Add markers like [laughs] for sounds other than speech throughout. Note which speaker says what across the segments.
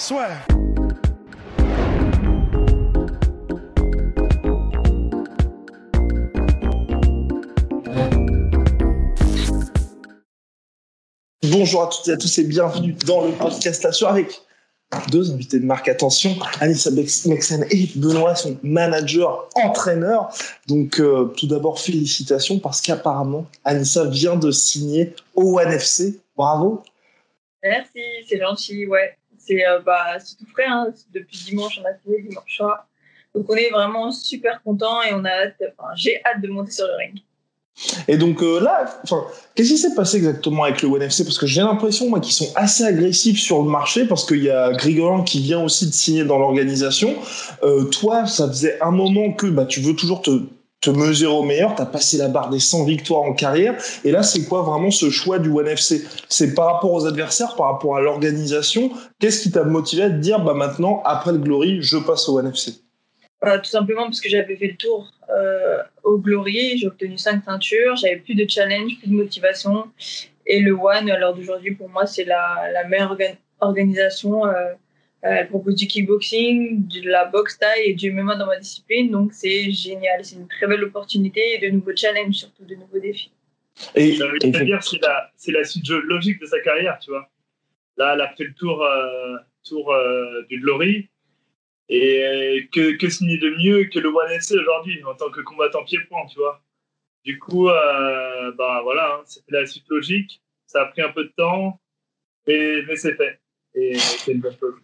Speaker 1: Soit. Bonjour à toutes et à tous et bienvenue dans le podcast La Soirée avec deux invités de marque. Attention, Anissa Mexen et Benoît sont manager, entraîneurs. Donc, euh, tout d'abord, félicitations parce qu'apparemment, Anissa vient de signer au One FC. Bravo.
Speaker 2: Merci, c'est gentil, ouais. C'est euh, bah, tout frais, hein. depuis dimanche, on a signé dimanche soir. Donc, on est vraiment super contents et on a j'ai hâte de monter sur le ring.
Speaker 1: Et donc euh, là, qu'est-ce qui s'est passé exactement avec le One FC Parce que j'ai l'impression, qu'ils sont assez agressifs sur le marché parce qu'il y a Grigoran qui vient aussi de signer dans l'organisation. Euh, toi, ça faisait un moment que bah, tu veux toujours te, te mesurer au meilleur. Tu as passé la barre des 100 victoires en carrière. Et là, c'est quoi vraiment ce choix du One FC C'est par rapport aux adversaires, par rapport à l'organisation Qu'est-ce qui t'a motivé à te dire, bah, maintenant, après le Glory, je passe au One FC
Speaker 2: Euh, tout simplement parce que j'avais fait le tour euh, au Glory, j'ai obtenu cinq ceintures, j'avais plus de challenge, plus de motivation. Et le One, à l'heure d'aujourd'hui, pour moi, c'est la, la meilleure orga- organisation. Euh, elle propose du kickboxing, de la boxe taille et du MMA dans ma discipline. Donc, c'est génial. C'est une très belle opportunité et de nouveaux challenges, surtout de nouveaux défis.
Speaker 1: Et,
Speaker 3: J'ai envie de te dire, c'est la, c'est la suite logique de sa carrière, tu vois. Là, elle a fait le tour, euh, tour euh, du Glory. Et que, que signer de mieux que le One FC aujourd'hui, en tant que combattant pied-point, tu vois. Du coup, euh, bah voilà, hein, c'était la suite logique. Ça a pris un peu de temps, mais, mais c'est fait. Et c'est une bonne chose.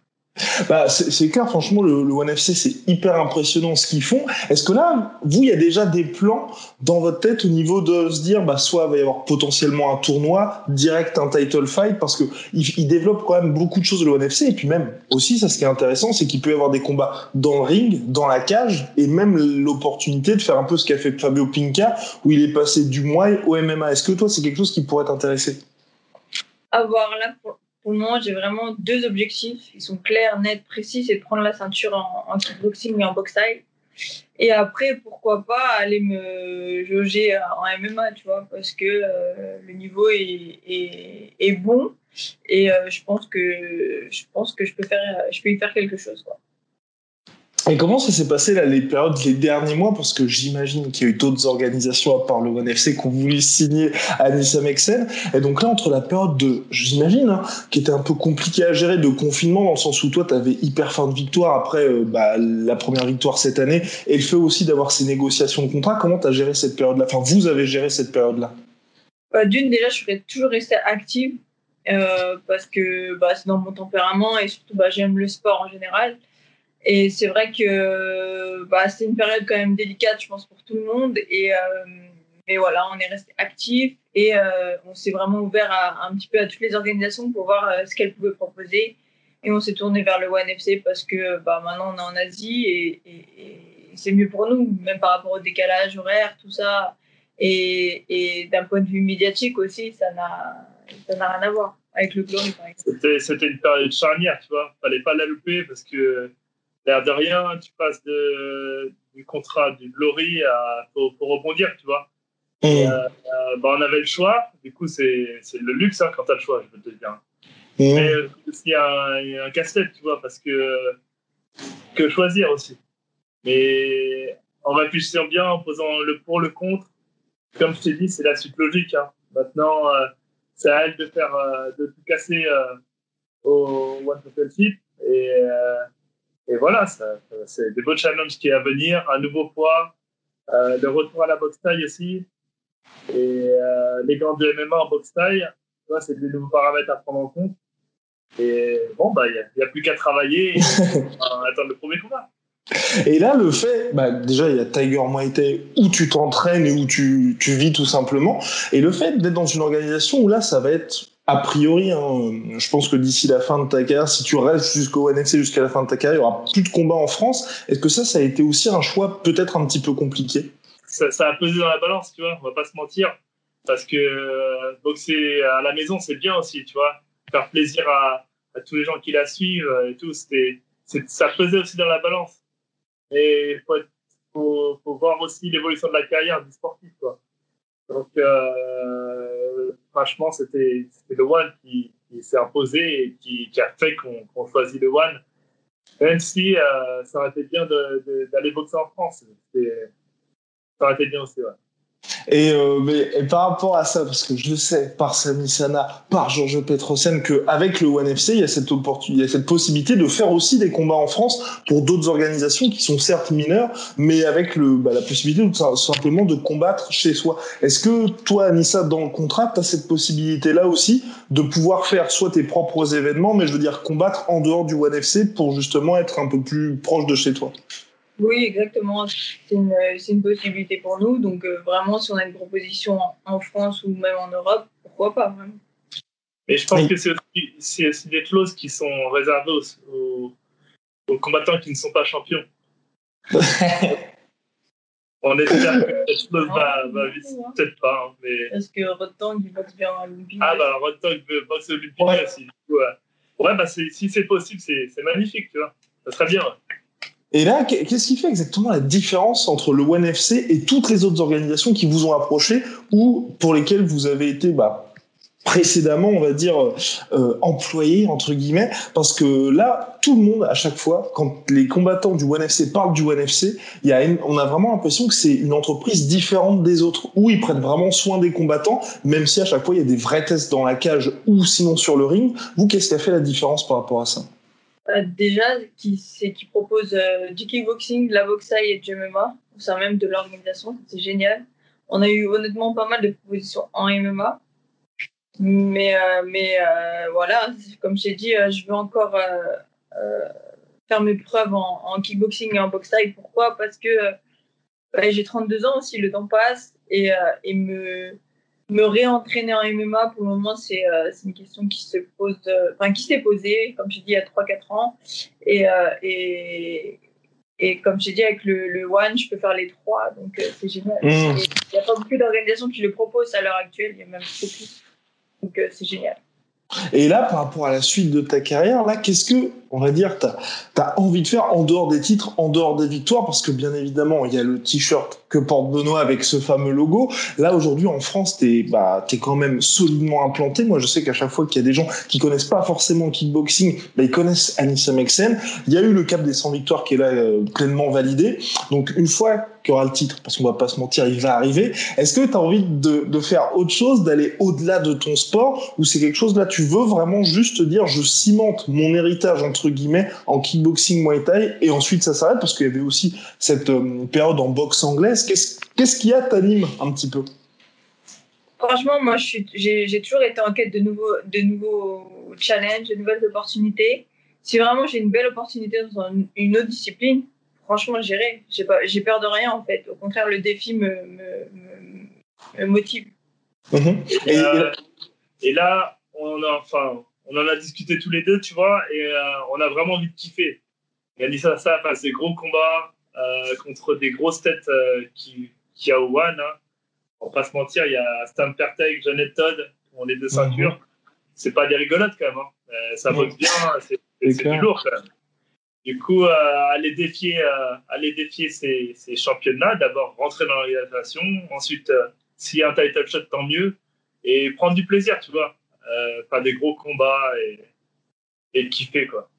Speaker 1: Bah, c'est clair, franchement, le, le One FC, c'est hyper impressionnant ce qu'ils font. Est-ce que là, vous, il y a déjà des plans dans votre tête au niveau de se dire, bah, soit il va y avoir potentiellement un tournoi, direct un title fight, parce que ils, développent quand même beaucoup de choses le One FC, et puis même aussi, ça, ce qui est intéressant, c'est qu'il peut y avoir des combats dans le ring, dans la cage, et même l'opportunité de faire un peu ce qu'a fait Fabio Pinca, où il est passé du Muay au MMA. Est-ce que toi, c'est quelque chose qui pourrait t'intéresser?
Speaker 2: Avoir là pour, pour le moment j'ai vraiment deux objectifs. Ils sont clairs nets précis c'est de prendre la ceinture en, en kickboxing et en boxe taille et après pourquoi pas aller me jauger en MMA tu vois parce que euh, le niveau est, est, est bon. Et euh, je pense que je pense que je peux faire je peux y faire quelque chose quoi
Speaker 1: Et comment ça s'est passé les périodes, les derniers mois? Parce que j'imagine qu'il y a eu d'autres organisations à part le One FC qui ont voulu signer Anissa Mexen. Et donc là, entre la période de, j'imagine, hein, qui était un peu compliquée à gérer, de confinement, dans le sens où toi, tu avais hyper fin de victoire après euh, bah, la première victoire cette année, et le fait aussi d'avoir ces négociations de contrat, comment tu as géré cette période-là? Enfin, vous avez géré cette période-là
Speaker 2: Euh, D'une, déjà, je serais toujours restée active euh, parce que bah, c'est dans mon tempérament et surtout, bah, j'aime le sport en général. Et c'est vrai que bah, c'est une période quand même délicate, je pense, pour tout le monde. Et, euh, et voilà, on est resté actif et euh, on s'est vraiment ouvert à, un petit peu à toutes les organisations pour voir euh, ce qu'elles pouvaient proposer. Et on s'est tourné vers le One FC parce que bah, maintenant on est en Asie et, c'est mieux pour nous, même par rapport au décalage horaire, tout ça. Et, d'un point de vue médiatique aussi, ça n'a rien à voir avec le Glory, par exemple.
Speaker 3: C'était une période charnière, tu vois. Fallait pas la louper parce que, l'air de rien, tu passes de, du contrat du Glory à, faut rebondir, tu vois. Et, euh, euh, bah, on avait le choix. Du coup, c'est, le luxe hein, quand t'as le choix, je peux te dire. Mais euh, il y a un, un casse-tête, tu vois, parce que, que choisir aussi. Mais en réfléchissant bien, en posant le pour, le contre, comme je t'ai dit, c'est la suite logique. Hein. Maintenant, euh, c'est à elle de faire, euh, de tout casser euh, au One Championship. Et, euh, et voilà, c'est des beaux challenges qui est à venir, un nouveau poids, euh, le retour à la boxe taille aussi, et euh, les gants de MMA en boxe taille. C'est des nouveaux paramètres à prendre en compte. Et bon, bah, il n'y a, a plus qu'à travailler et [laughs] euh, attendre le premier combat.
Speaker 1: Et là, le fait, bah, déjà, il y a Tiger Muay Thai où tu t'entraînes et où tu, tu vis tout simplement. Et le fait d'être dans une organisation où là, ça va être a priori, hein, je pense que d'ici la fin de ta carrière, si tu restes jusqu'au NFC jusqu'à la fin de ta carrière, il y aura plus de combats en France. Est-ce que ça, ça a été aussi un choix peut-être un petit peu compliqué?
Speaker 3: Ça, a pesé dans la balance, tu vois, on va pas se mentir. Parce que euh, boxer à la maison, c'est bien aussi, tu vois. Faire plaisir à, tous les gens qui la suivent et tout, c'était, ça pesait aussi dans la balance. Et faut, faut, voir aussi l'évolution de la carrière du sportif, quoi. Donc, euh, franchement, c'était le One qui, s'est imposé et qui, a fait qu'on qu choisit le One. Même si euh, ça aurait été bien d'aller boxer en France. Ça aurait été bien aussi, ouais.
Speaker 1: Et, euh, par rapport à ça, parce que je sais par Sami Sana, par Georges Petrosen, qu'avec le ONE FC, il y, a cette opportunité, il y a cette possibilité de faire aussi des combats en France pour d'autres organisations qui sont certes mineures, mais avec le, bah, la possibilité tout simplement de combattre chez soi. Est-ce que toi, Anissa, dans le contrat, tu as cette possibilité-là aussi de pouvoir faire soit tes propres événements, mais je veux dire combattre en dehors du ONE FC pour justement être un peu plus proche de chez toi?
Speaker 2: Oui, exactement. C'est une, une, possibilité pour nous. Donc, euh, vraiment, si on a une proposition en, en, France ou même en Europe, pourquoi pas vraiment.
Speaker 3: Mais je pense oui. que c'est aussi des clauses qui sont réservées aux, aux, aux, combattants qui ne sont pas champions. [laughs] on espère que cette clause va, va vite. Hein. Peut-être pas. Hein, mais...
Speaker 2: Est-ce que Rodtang boxe bien à l'Olympique
Speaker 3: Ah, bah, Rodtang boxe à l'Olympique ouais. aussi. Ouais, ouais bah, si c'est possible, c'est magnifique, tu vois. Ça serait bien. Ouais.
Speaker 1: Et là, qu'est-ce qui fait exactement la différence entre le ONE FC et toutes les autres organisations qui vous ont approché ou pour lesquelles vous avez été bah, précédemment, on va dire, euh, employé, entre guillemets, parce que là, tout le monde, à chaque fois, quand les combattants du ONE FC parlent du ONE FC, il y a on a vraiment l'impression que c'est une entreprise différente des autres, où ils prennent vraiment soin des combattants, même si à chaque fois, il y a des vrais tests dans la cage ou sinon sur le ring. Vous, qu'est-ce qui a fait la différence par rapport à ça?
Speaker 2: Déjà, qui, propose euh, du kickboxing, de la boxaille et du MMA, au sein même de l'organisation. C'est génial. On a eu honnêtement pas mal de propositions en MMA. Mais, euh, mais euh, voilà, comme j'ai dit, euh, je veux encore euh, faire mes preuves en, kickboxing et en boxaille. Pourquoi? Parce que j'ai 32 ans aussi, le temps passe et, et me, me réentraîner en MMA, pour le moment, c'est euh, une question qui se pose, enfin, qui s'est posée, comme je dis, il y a 3-4 ans. Et, euh, et, et comme j'ai dit, avec le, le, One, je peux faire les trois, donc euh, c'est génial. Mmh. Il n'y a pas beaucoup d'organisations qui le proposent à l'heure actuelle, il y a même beaucoup. Donc euh, c'est génial.
Speaker 1: Et là, par rapport à la suite de ta carrière, là, qu'est-ce que, on va dire, tu as, envie de faire en dehors des titres, en dehors des victoires? Parce que bien évidemment, il y a le t-shirt que porte Benoît avec ce fameux logo. Là, aujourd'hui, en France, tu es, bah, es quand même solidement implanté. Moi, je sais qu'à chaque fois qu'il y a des gens qui connaissent pas forcément le kickboxing, bah, ils connaissent Anissa Mexen. Il y a eu le cap des 100 victoires qui est là euh, pleinement validé. Donc, une fois qu'il y aura le titre, parce qu'on va pas se mentir, il va arriver. Est-ce que tu as envie de, de, faire autre chose, d'aller au-delà de ton sport, ou c'est quelque chose là, tu veux vraiment juste dire, je cimente mon héritage entre guillemets en kickboxing Muay Thai, et ensuite ça s'arrête parce qu'il y avait aussi cette euh, période en boxe anglaise. Qu'est-ce qu'est-ce qu'il y a t'anime un petit peu?
Speaker 2: Franchement, moi, j'ai toujours été en quête de nouveaux, de nouveaux challenges, de nouvelles opportunités. Si vraiment j'ai une belle opportunité dans une autre discipline, franchement, j'irai. J'ai peur de rien en fait. Au contraire, le défi me, me, me, me motive.
Speaker 3: Mmh. Et, euh, et, là, on a, enfin, on en a discuté tous les deux, tu vois, et euh, on a vraiment envie de kiffer. Il a dit ça, ça, enfin, ces gros combats contre des grosses têtes euh, qui, qui a au One. Hein. On va pas se mentir, il y a Stan Perteg, Janet Todd, on est deux ceintures. Mmh. C'est pas des rigolotes quand même. Hein. ça boxe bien, c'est du lourd quand même. Du coup, euh, aller défier, euh, aller défier ces, ces championnats, d'abord rentrer dans l'organisation, ensuite, euh, s'il y a un title shot, tant mieux, et prendre du plaisir, tu vois. Pas des gros combats et, et kiffer, quoi.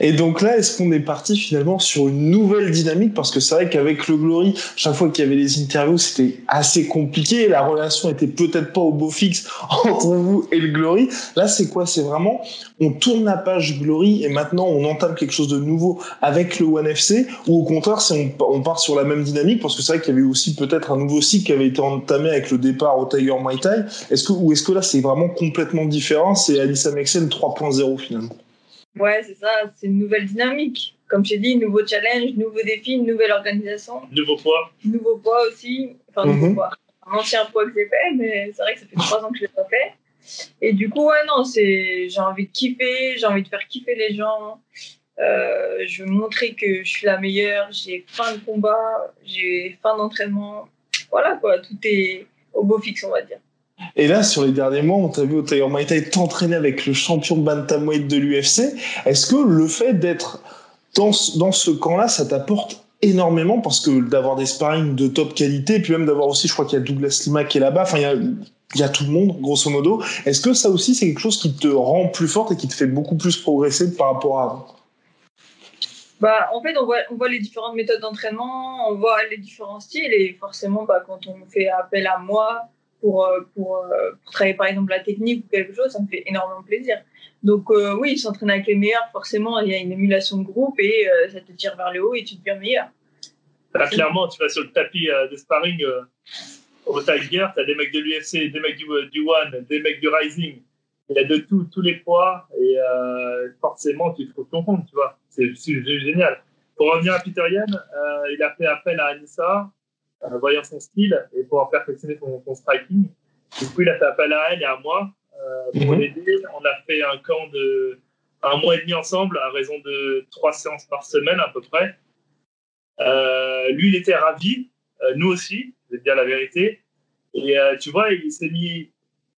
Speaker 1: Et donc là, est-ce qu'on est parti finalement sur une nouvelle dynamique? Parce que c'est vrai qu'avec le Glory, chaque fois qu'il y avait les interviews, c'était assez compliqué. La relation était peut-être pas au beau fixe [laughs] entre vous et le Glory. Là, c'est quoi? C'est vraiment, on tourne la page Glory et maintenant on entame quelque chose de nouveau avec le One FC ou au contraire, on, on, part sur la même dynamique parce que c'est vrai qu'il y avait aussi peut-être un nouveau cycle qui avait été entamé avec le départ au Tiger Muay Thai. Est-ce que, ou est-ce que là, c'est vraiment complètement différent? C'est Alissa Mexen 3.0 finalement
Speaker 2: Ouais, c'est ça, c'est une nouvelle dynamique. Comme j'ai dit, nouveau challenge, nouveau défi, nouvelle organisation.
Speaker 3: Nouveau poids.
Speaker 2: Nouveau poids aussi. Enfin, nouveau mm -hmm. poids. Un ancien poids que j'ai fait, mais c'est vrai que ça fait trois ans que je l'ai pas fait. Et du coup, ouais, non, c'est, j'ai envie de kiffer, j'ai envie de faire kiffer les gens. Euh, je veux montrer que je suis la meilleure, j'ai fin de combat, j'ai fin d'entraînement. Voilà, quoi, tout est au beau fixe, on va dire.
Speaker 1: Et là, sur les derniers mois, on t'a vu au Tiger Muay Thai t'entraîner avec le champion bantamweight de l'UFC. Est-ce que le fait d'être dans, dans ce camp-là, ça t'apporte énormément parce que d'avoir des sparring de top qualité, puis même d'avoir aussi, je crois qu'il y a Douglas Lima qui est là-bas, enfin, il y a, il y a tout le monde, grosso modo. Est-ce que ça aussi, c'est quelque chose qui te rend plus forte et qui te fait beaucoup plus progresser par rapport à avant?
Speaker 2: Bah, en fait, on voit, on voit les différentes méthodes d'entraînement, on voit les différents styles, et forcément, bah, quand on fait appel à moi pour, euh, euh, pour, travailler par exemple la technique ou quelque chose, ça me fait énormément plaisir. Donc euh, oui, s'entraîner avec les meilleurs, forcément, il y a une émulation de groupe et ça te tire vers le haut et tu deviens meilleur.
Speaker 3: Là, clairement, tu vas sur le tapis de sparring au Tiger, tu as des mecs de l'UFC, des mecs du, One, des mecs du Rising. Il y a de tout, tous les poids et forcément, tu trouves ton compte, tu vois. C'est génial. Pour revenir à Peter Yan, il a fait appel à Anissa, euh, voyant son style et pouvoir perfectionner son, son, striking. Du coup, il a fait appel à elle et à moi euh, pour mhm. l'aider. On a fait un camp de un mois et demi ensemble à raison de trois séances par semaine à peu près. Euh, lui, il était ravi, euh, nous aussi, je vais dire la vérité. Et euh, tu vois, il s'est mis,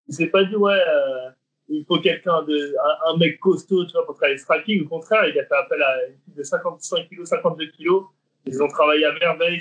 Speaker 3: il s'est pas dit ouais, euh, il faut quelqu'un de, un, mec costaud, tu vois, pour travailler le striking. Au contraire, il a fait appel à une fille de 55 kg, 52 kg. Ils ont travaillé à merveille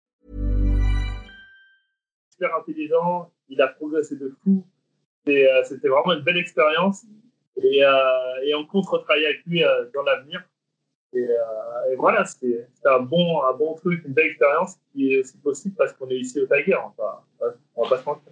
Speaker 3: Intelligent, il a progressé de fou. Euh, c'était vraiment une belle expérience. Et, euh, on compte retravailler avec lui euh, dans l'avenir. Et, et, voilà, c'était un bon, un bon truc, une belle expérience qui est aussi possible parce qu'on est ici au Tiger. Enfin, on va pas se mentir.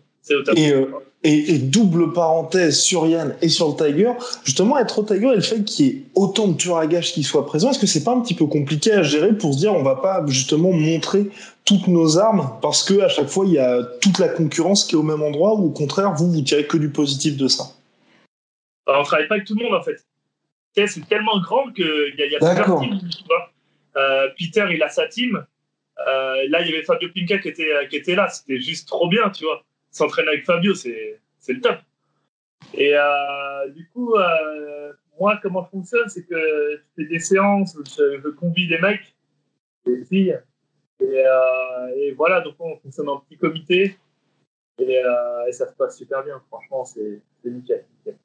Speaker 1: Et, euh, et, et, double parenthèse sur Yann et sur le Tiger, justement être au Tiger et le fait qu'il y ait autant de tueurs à gages qui soient présents, est-ce que c'est pas un petit peu compliqué à gérer pour se dire on va pas justement montrer toutes nos armes parce que à chaque fois il y a toute la concurrence qui est au même endroit ou au contraire vous vous tirez que du positif de ça?
Speaker 3: On travaille pas avec tout le monde en fait. C'est tellement grand qu'il y a, y a plusieurs teams. Tu vois. Euh, Peter il a sa team. Euh, là il y avait Fabio Pinca qui était, qui était là, c'était juste trop bien, tu vois s'entraîner avec Fabio, c'est le top. Et euh, du coup, euh, moi, comment je fonctionne, c'est que je fais des séances, je, je convie des mecs, des filles, et, euh, et, voilà, donc on fonctionne en petit comité, et, et ça se passe super bien. Franchement, c'est nickel. nickel.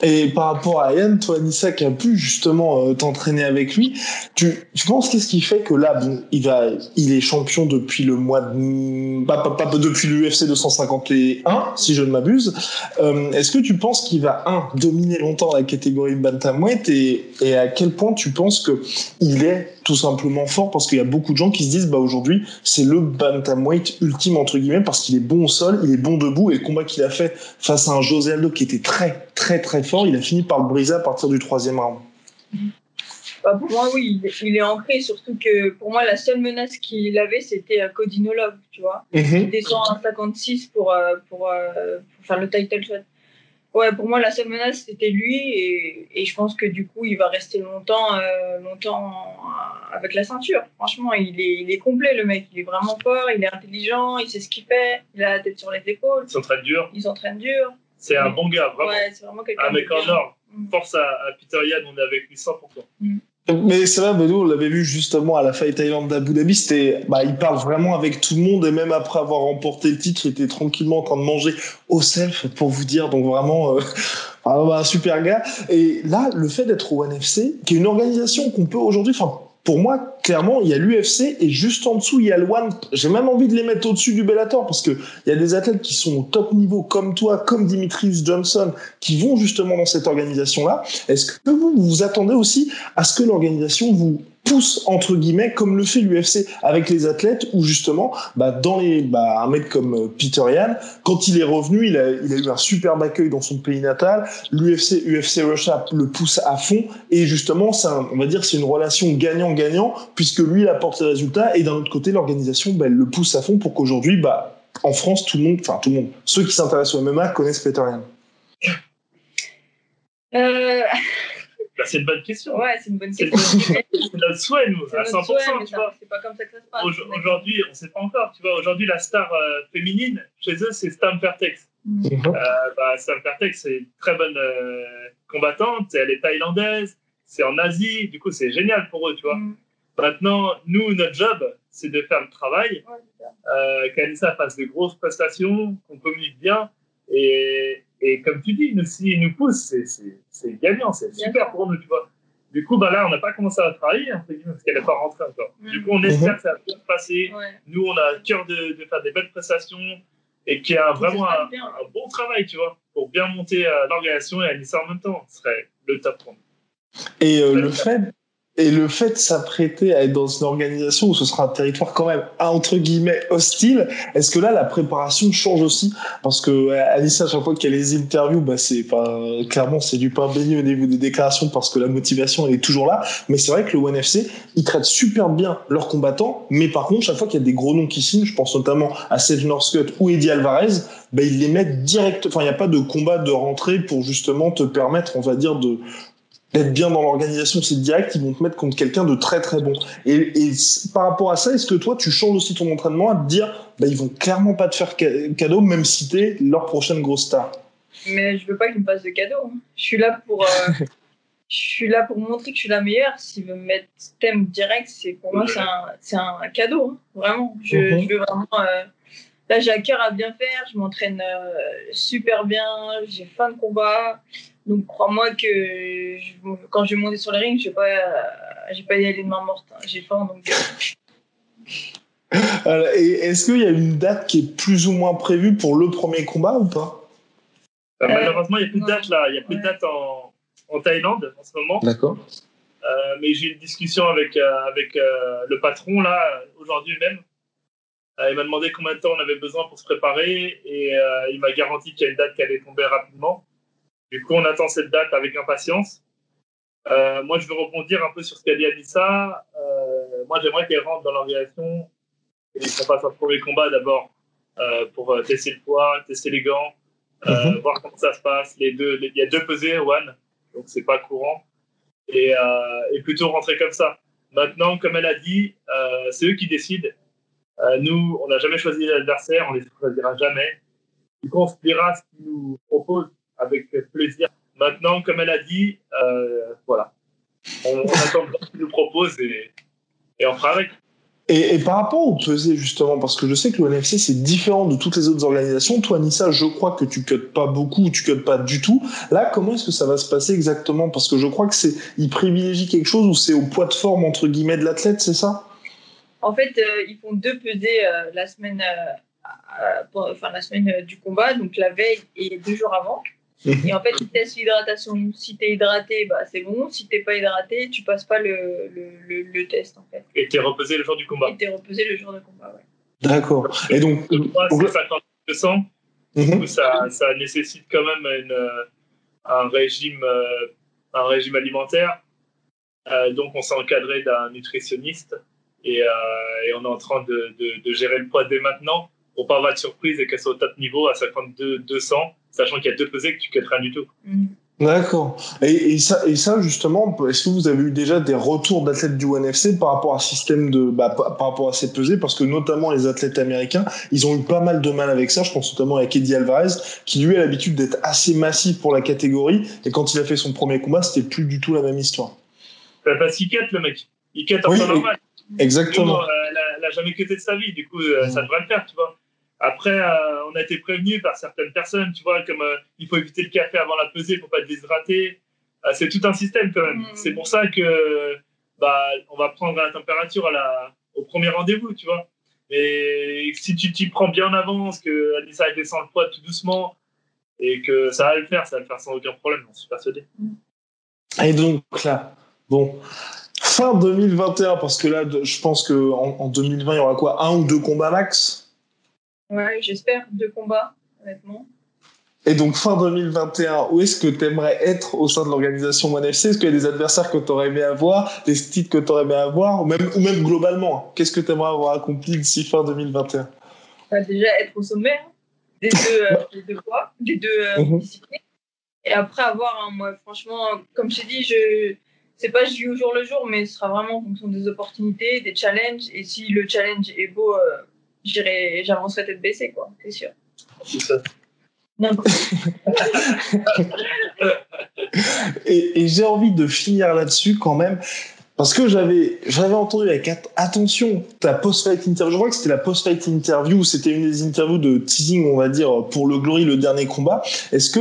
Speaker 1: Et par rapport à Yann, toi, Nissa, qui a pu justement euh, t'entraîner avec lui, tu, tu penses qu'est-ce qui fait que là, bon, il va, il est champion depuis le mois de, pas, pas, pas depuis l'UFC 251, si je ne m'abuse. Euh, Est-ce que tu penses qu'il va un dominer longtemps la catégorie bantamweight et, et à quel point tu penses que il est tout simplement fort parce qu'il y a beaucoup de gens qui se disent bah aujourd'hui c'est le bantamweight ultime entre guillemets parce qu'il est bon au sol, il est bon debout et le combat qu'il a fait face à un José Aldo qui était très très très fort, il a fini par le briser à partir du troisième round.
Speaker 2: Bah pour moi oui, il est ancré surtout que pour moi la seule menace qu'il avait c'était euh, Cody tu vois. Mm -hmm. Il descend à 56 pour, euh, pour, euh, pour faire le title shot. Ouais, pour moi, la seule menace, c'était lui. Et, et, je pense que du coup, il va rester longtemps, euh, longtemps avec la ceinture. Franchement, il est, il est complet, le mec. Il est vraiment fort, il est intelligent, il sait ce qu'il fait, il a la tête sur les épaules.
Speaker 3: Il s'entraîne dur.
Speaker 2: Il s'entraîne dur.
Speaker 3: C'est un bon gars, vraiment.
Speaker 2: Ouais, c'est vraiment quelqu'un
Speaker 3: Un mec en or. Mm. Force à, à, Peter Yan, on est avec lui 100%.
Speaker 1: Mm. Mais c'est vrai, nous, on l'avait vu justement à la Fight Island d'Abu Dhabi. C'était, bah, il parle vraiment avec tout le monde et même après avoir remporté le titre, il était tranquillement en train de manger au self pour vous dire. Donc vraiment, euh, un [laughs] super gars. Et là, le fait d'être au NFC, qui est une organisation qu'on peut aujourd'hui, enfin, pour moi, clairement, il y a l'UFC et juste en dessous, il y a le One. J'ai même envie de les mettre au-dessus du Bellator parce que il y a des athlètes qui sont au top niveau, comme toi, comme Dimitrius Johnson, qui vont justement dans cette organisation-là. Est-ce que vous vous attendez aussi à ce que l'organisation vous pousse entre guillemets comme le fait l'UFC avec les athlètes où justement bah, dans les bah, un mec comme euh, Peter Yan quand il est revenu il a, eu un superbe accueil dans son pays natal. l'UFC UFC Russia le pousse à fond. Et justement c'est on va dire c'est une relation gagnant-gagnant puisque lui il apporte les résultats. Et d'un autre côté l'organisation bah, elle le pousse à fond pour qu'aujourd'hui bah en France tout le monde enfin tout le monde ceux qui s'intéressent au MMA connaissent Peter Yan.
Speaker 2: Euh...
Speaker 3: Bah, c'est une bonne question.
Speaker 2: Ouais, c'est une bonne question.
Speaker 3: c'est notre souhait, nous, à 100%.
Speaker 2: Ouais, mais
Speaker 3: tu
Speaker 2: ça-
Speaker 3: vois.
Speaker 2: C'est pas comme ça que ça se passe.
Speaker 3: Au- Aujourd'hui, on ne sait pas encore. Tu vois, aujourd'hui, la star euh, féminine, chez eux, c'est Stam Fairtex.
Speaker 2: Mm.
Speaker 3: Euh, bah, Stam Fairtex, c'est une très bonne euh, combattante. Elle est thaïlandaise. C'est en Asie. Du coup, c'est génial pour eux, tu vois.
Speaker 2: Mm.
Speaker 3: Maintenant, nous, notre job, c'est de faire le travail.
Speaker 2: Ouais.
Speaker 3: Euh, qu'Anissa fasse de grosses prestations, qu'on communique bien. Et, et comme tu dis, nous, s'ils nous poussent, c'est- gagnant. C'est super pour nous, tu vois. Du coup, bah là, on n'a pas commencé à travailler, entre guillemets, parce qu'elle n'est pas rentrée encore.
Speaker 2: Mm.
Speaker 3: Du coup, on espère que ça va bien se passer.
Speaker 2: Ouais.
Speaker 3: Nous, on a à cœur de, de faire des belles prestations et qu'il y a vraiment un bon travail, tu vois, pour bien monter euh, l'organisation et Anissa en même temps. Ce serait le top pour nous.
Speaker 1: Et euh, le fait et le fait de s'apprêter à être dans une organisation où ce sera un territoire quand même entre guillemets hostile, est-ce que là la préparation change aussi? Parce que euh, Alice à chaque fois qu'elle les interviews, bah c'est pas clairement c'est du pain béni au niveau des déclarations parce que la motivation elle est toujours là. Mais c'est vrai que le ONFC ils traitent super bien leurs combattants, mais par contre chaque fois qu'il y a des gros noms qui signent, je pense notamment à Seth Northcutt ou Eddie Alvarez, bah ils les mettent direct. Enfin il n'y a pas de combat de rentrée pour justement te permettre, on va dire de d'être bien dans l'organisation, c'est direct, ils vont te mettre contre quelqu'un de très très bon. Et, par rapport à ça, est-ce que toi, tu changes aussi ton entraînement à te dire, bah, ils vont clairement pas te faire ca- cadeau, même si t'es leur prochaine grosse star?
Speaker 2: Mais je veux pas qu'ils me fassent de cadeaux. hein. Je suis là pour. euh, [laughs] je suis là pour montrer que je suis la meilleure. S'ils veulent me mettre thème direct, c'est pour moi c'est un, cadeau, hein, vraiment. Je,
Speaker 1: Mhm.
Speaker 2: je veux vraiment. euh, là, j'ai à cœur à bien faire. Je m'entraîne euh, super bien. J'ai faim de combat. Donc crois-moi que je- quand je vais monter sur le ring, je vais pas, euh, je vais pas y aller de main morte. hein. J'ai faim, donc. euh, [laughs]
Speaker 1: Et est-ce qu'il y a une date qui est plus ou moins prévue pour le premier combat ou pas?
Speaker 3: Euh,
Speaker 2: Euh,
Speaker 3: malheureusement, il n'y a plus de date là. Il n'y a plus de date en, en Thaïlande en ce moment.
Speaker 1: D'accord.
Speaker 3: Euh, mais j'ai eu une discussion avec, euh, avec euh, le patron là, aujourd'hui même. Euh, il m'a demandé combien de temps on avait besoin pour se préparer et euh, il m'a garanti qu'il y a une date qui allait tomber rapidement. Du coup, on attend cette date avec impatience. Euh, moi, je veux rebondir un peu sur ce qu'a dit Anissa. Euh, moi, j'aimerais qu'elle rentre dans l'organisation et qu'on fasse un premier combat d'abord euh, pour euh, tester le poids, tester les gants,
Speaker 1: Mhm.
Speaker 3: voir comment ça se passe. Les deux, les- il y a deux pesées, one, donc c'est pas courant et, et plutôt rentrer comme ça. Maintenant, comme elle a dit, c'est eux qui décident. Nous, on n'a jamais choisi l'adversaire, on les choisira jamais. Du coup, on se dira ce qu'ils nous proposent avec plaisir. Maintenant, comme elle a dit, euh, voilà. On, on attend ce qu'ils nous proposent et, et on fera avec.
Speaker 1: Et, et par rapport au pesé, justement, parce que je sais que le NFC, c'est différent de toutes les autres organisations. Toi, Nissa, je crois que tu cutes pas beaucoup ou tu cutes pas du tout. Là, comment est-ce que ça va se passer exactement? Parce que je crois que c'est, ils privilégient quelque chose où c'est au poids de forme, entre guillemets, de l'athlète, c'est ça?
Speaker 2: En fait, euh, ils font deux pesées euh, la semaine, euh, pour- enfin la semaine euh, du combat, donc la veille et deux jours avant. [laughs] Et en fait, ils testent l'hydratation. Si t'es hydraté, bah, c'est bon. Si t'es pas hydraté, tu passes pas le, le, le, le test en fait.
Speaker 3: Et t'es reposé le jour du combat.
Speaker 2: Et t'es reposé le jour de combat. Ouais.
Speaker 1: D'accord. Et donc,
Speaker 3: Le
Speaker 1: donc
Speaker 3: c'est
Speaker 1: là-
Speaker 3: 50 200. Du
Speaker 1: Mhm.
Speaker 3: coup, ça, ça nécessite quand même une, euh, un, régime, euh, un régime alimentaire. Euh, donc, on s'est encadré d'un nutritionniste et, euh, et on est en train de, de, de gérer le poids dès maintenant pour pas avoir de surprise et qu'elle soit au top niveau à 52 200, sachant qu'il y a deux pesées que tu quêtes rien du tout.
Speaker 2: Mhm.
Speaker 1: D'accord. Et, et ça, et ça justement, est-ce que vous avez eu déjà des retours d'athlètes du ONFC par rapport à système de, bah, par rapport à ces pesées, parce que notamment les athlètes américains, ils ont eu pas mal de mal avec ça. Je pense notamment à Eddie Alvarez, qui lui a l'habitude d'être assez massif pour la catégorie, et quand il a fait son premier combat, c'était plus du tout la même histoire.
Speaker 3: Bah, Parce qu'il quête le mec. Il quête en
Speaker 1: Oui,
Speaker 3: temps normal.
Speaker 1: Exactement.
Speaker 3: Nous, euh, elle, a, elle a jamais quitté de sa vie, du coup, euh, ça devrait le faire, tu vois. Après, euh, on a été prévenu par certaines personnes, tu vois, comme euh, il faut éviter le café avant la pesée pour pas te déshydrater. Euh, c'est tout un système quand même.
Speaker 2: Mhm.
Speaker 3: C'est pour ça que bah, on va prendre la température à la, au premier rendez-vous, tu vois. Mais si tu t'y prends bien en avance, que Anissa elle descend le poids tout doucement et que ça va le faire, ça va le faire sans aucun problème, j'en suis persuadé.
Speaker 1: Et donc là, bon, fin 2021, parce que là, je pense qu'en en 2020, il y aura quoi Un ou deux combats max?
Speaker 2: Ouais, j'espère deux combats, honnêtement.
Speaker 1: Et donc, fin 2021, où est-ce que tu aimerais être au sein de l'organisation One FC Est-ce qu'il y a des adversaires que tu aurais aimé avoir, des titres que tu aurais aimé avoir, ou même, ou même globalement Qu'est-ce que tu aimerais avoir accompli d'ici fin 2021
Speaker 2: bah, Déjà, être au sommet hein, des, deux, euh, [laughs] des deux fois, des deux euh, mhm. disciplines. Et après, avoir, hein, moi, franchement, comme je t'ai dit, je c'est pas je vis au jour le jour, mais ce sera vraiment en fonction des opportunités, des challenges. Et si le challenge est beau, euh, j'irai, j'avancerai tête baissée, quoi, c'est sûr.
Speaker 3: C'est ça. [laughs]
Speaker 1: et, et j'ai envie de finir là-dessus quand même. Parce que j'avais, j'avais entendu avec attention ta post-fight interview. Je crois que c'était la post-fight interview, c'était une des interviews de teasing, on va dire, pour le Glory, le dernier combat. Est-ce que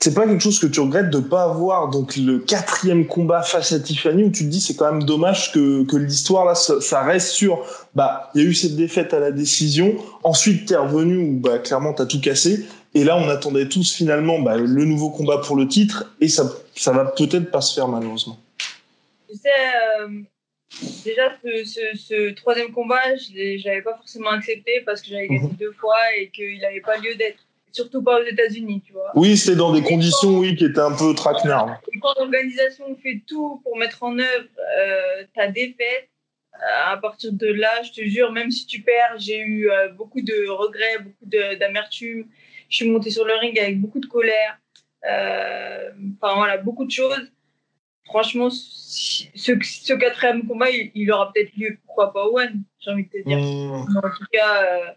Speaker 1: c'est pas quelque chose que tu regrettes de pas avoir donc le quatrième combat face à Tiffany où tu te dis c'est quand même dommage que, que l'histoire là ça, reste sur bah il y a eu cette défaite à la décision ensuite t'es revenu où bah clairement t'as tout cassé et là, on attendait tous finalement bah, le nouveau combat pour le titre, et ça, ça va peut-être pas se faire malheureusement.
Speaker 2: Tu sais, euh, déjà ce, ce, troisième combat, je l'avais pas forcément accepté parce que j'avais gagné mhm. deux fois et qu'il n'avait pas lieu d'être. Surtout pas aux États-Unis, tu vois.
Speaker 1: Oui, c'était dans des conditions, oui, qui étaient un peu traquenardes.
Speaker 2: Et quand l'organisation fait tout pour mettre en œuvre euh, ta défaite, euh, à partir de là, je te jure, même si tu perds, j'ai eu beaucoup de regrets, beaucoup d'amertume je suis montée sur le ring avec beaucoup de colère. Euh, enfin voilà, beaucoup de choses. Franchement, ce, ce, quatrième combat, il, aura peut-être lieu, pourquoi pas One, j'ai envie de te dire. Mmh. En tout cas, euh,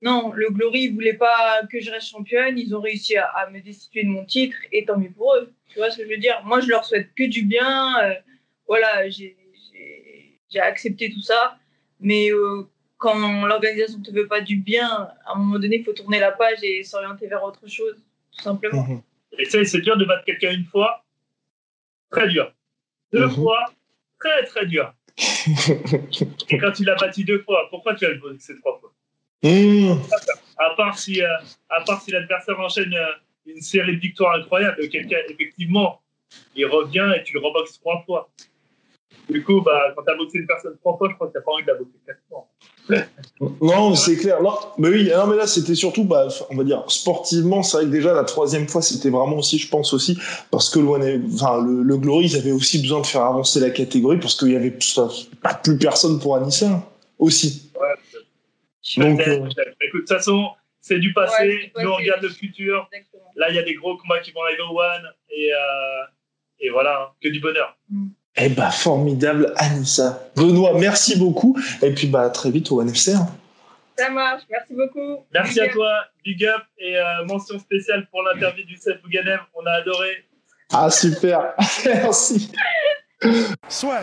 Speaker 2: non, le Glory, ils voulaient pas que je reste championne. Ils ont réussi à, me destituer de mon titre, et tant mieux pour eux. Tu vois ce que je veux dire? Moi, je leur souhaite que du bien. Euh, voilà, j'ai accepté tout ça. Mais quand l'organisation ne te veut pas du bien, à un moment donné, il faut tourner la page et s'orienter vers autre chose, tout simplement. Mhm.
Speaker 3: Et ça, c'est dur de battre quelqu'un une fois, très dur. Deux mhm. fois, très très dur. [laughs] et quand tu l'as battu deux fois, pourquoi tu as le ces trois fois? Mhm. À part si, euh, à part si l'adversaire enchaîne euh, une série de victoires incroyables, quelqu'un, effectivement, il revient et tu le reboxes trois fois. Du coup, bah, quand tu as boxé une personne trois fois, je crois que tu n'as pas envie de la boxer quatre fois. [laughs]
Speaker 1: Non, c'est clair. Non, mais oui, non, mais là, c'était surtout, bah, on va dire, sportivement, c'est vrai que déjà, la troisième fois, c'était vraiment aussi, je pense aussi, parce que le, enfin, le, Glory, ils avaient aussi besoin de faire avancer la catégorie, parce qu'il y avait pas plus personne pour Anissa, aussi.
Speaker 3: Ouais, Donc, euh, Écoute, de toute façon, c'est du passé, nous, on regarde le futur. Là, il y a des gros combats qui vont arriver au One, et, euh, et voilà, hein, que du bonheur. Mm.
Speaker 1: Eh bah formidable Anissa. Benoît, merci beaucoup. Et puis bah très vite au NFC. Hein.
Speaker 2: Ça marche, merci beaucoup.
Speaker 3: Merci à toi, big up et euh, mention spéciale pour l'interview du Seth Bouganem. On a adoré.
Speaker 1: Ah super, [laughs] merci.
Speaker 4: Soit.